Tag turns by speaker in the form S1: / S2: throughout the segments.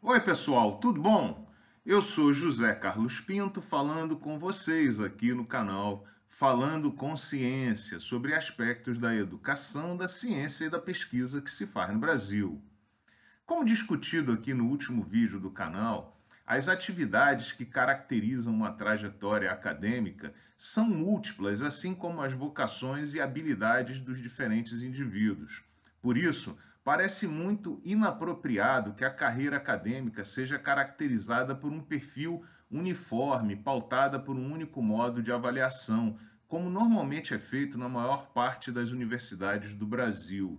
S1: Oi, pessoal, tudo bom? Eu sou José Carlos Pinto falando com vocês aqui no canal Falando com Ciência sobre aspectos da educação, da ciência e da pesquisa que se faz no Brasil. Como discutido aqui no último vídeo do canal, as atividades que caracterizam uma trajetória acadêmica são múltiplas, assim como as vocações e habilidades dos diferentes indivíduos. Por isso, parece muito inapropriado que a carreira acadêmica seja caracterizada por um perfil uniforme, pautada por um único modo de avaliação, como normalmente é feito na maior parte das universidades do Brasil.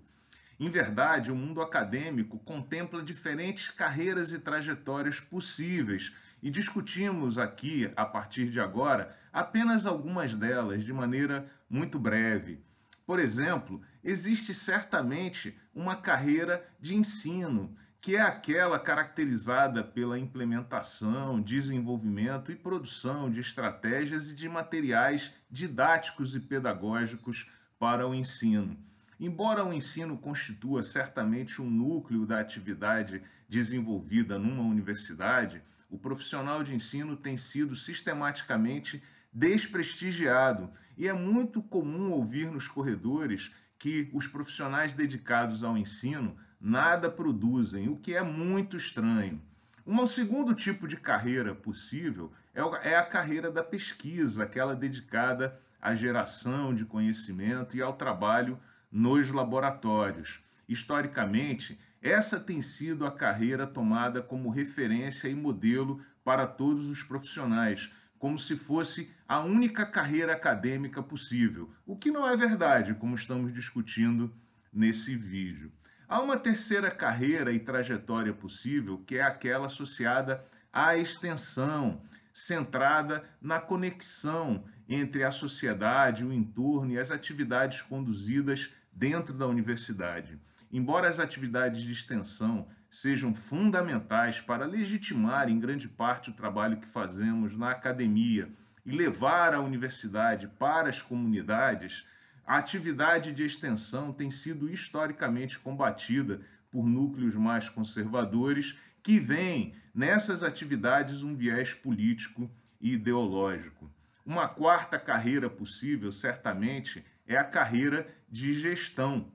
S1: Em verdade, o mundo acadêmico contempla diferentes carreiras e trajetórias possíveis e discutimos aqui, a partir de agora, apenas algumas delas de maneira muito breve. Por exemplo, existe certamente uma carreira de ensino, que é aquela caracterizada pela implementação, desenvolvimento e produção de estratégias e de materiais didáticos e pedagógicos para o ensino. Embora o ensino constitua certamente um núcleo da atividade desenvolvida numa universidade, o profissional de ensino tem sido sistematicamente desprestigiado. E é muito comum ouvir nos corredores que os profissionais dedicados ao ensino nada produzem, o que é muito estranho. Um segundo tipo de carreira possível é, é a carreira da pesquisa, aquela dedicada à geração de conhecimento e ao trabalho nos laboratórios. Historicamente, essa tem sido a carreira tomada como referência e modelo para todos os profissionais, como se fosse a única carreira acadêmica possível, o que não é verdade, como estamos discutindo nesse vídeo. Há uma terceira carreira e trajetória possível, que é aquela associada à extensão, centrada na conexão entre a sociedade, o entorno e as atividades conduzidas dentro da universidade. Embora as atividades de extensão sejam fundamentais para legitimar em grande parte o trabalho que fazemos na academia e levar a universidade para as comunidades, a atividade de extensão tem sido historicamente combatida por núcleos mais conservadores que veem nessas atividades um viés político e ideológico. Uma quarta carreira possível, certamente, é a carreira de gestão,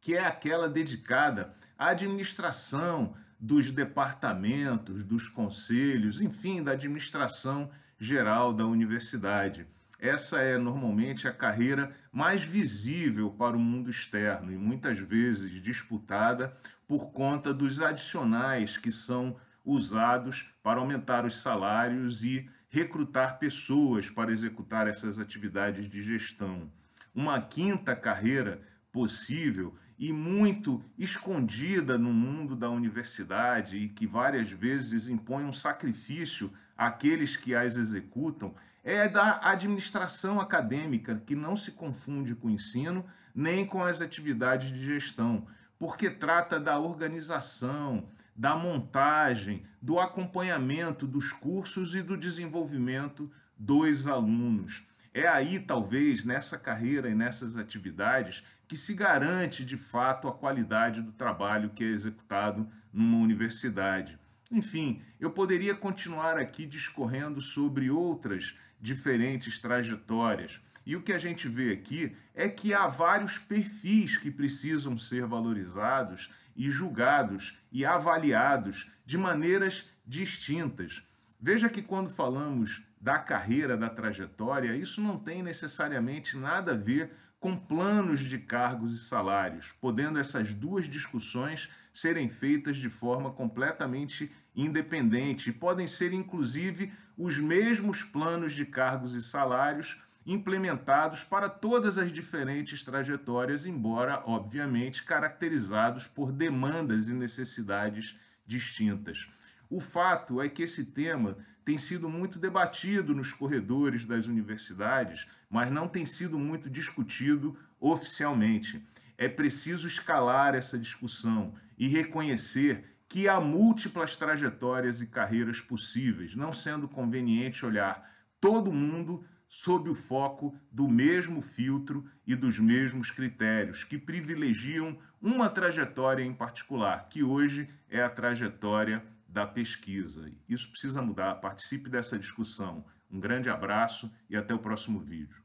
S1: que é aquela dedicada à administração dos departamentos, dos conselhos, enfim, da administração geral da universidade. Essa é normalmente a carreira mais visível para o mundo externo e muitas vezes disputada por conta dos adicionais que são usados para aumentar os salários e recrutar pessoas para executar essas atividades de gestão. Uma quinta carreira possível e muito escondida no mundo da universidade e que várias vezes impõe um sacrifício àqueles que as executam, é da administração acadêmica, que não se confunde com o ensino nem com as atividades de gestão, porque trata da organização, da montagem, do acompanhamento dos cursos e do desenvolvimento dos alunos. É aí, talvez, nessa carreira e nessas atividades, que se garante de fato a qualidade do trabalho que é executado numa universidade. Enfim, eu poderia continuar aqui discorrendo sobre outras diferentes trajetórias. E o que a gente vê aqui é que há vários perfis que precisam ser valorizados e julgados e avaliados de maneiras distintas. Veja que quando falamos da carreira, da trajetória, isso não tem necessariamente nada a ver com planos de cargos e salários, podendo essas duas discussões serem feitas de forma completamente independente podem ser inclusive os mesmos planos de cargos e salários implementados para todas as diferentes trajetórias, embora obviamente caracterizados por demandas e necessidades distintas. O fato é que esse tema tem sido muito debatido nos corredores das universidades, mas não tem sido muito discutido oficialmente. É preciso escalar essa discussão e reconhecer que há múltiplas trajetórias e carreiras possíveis, não sendo conveniente olhar todo mundo sob o foco do mesmo filtro e dos mesmos critérios, que privilegiam uma trajetória em particular, que hoje é a trajetória da pesquisa. Isso precisa mudar. Participe dessa discussão. Um grande abraço e até o próximo vídeo.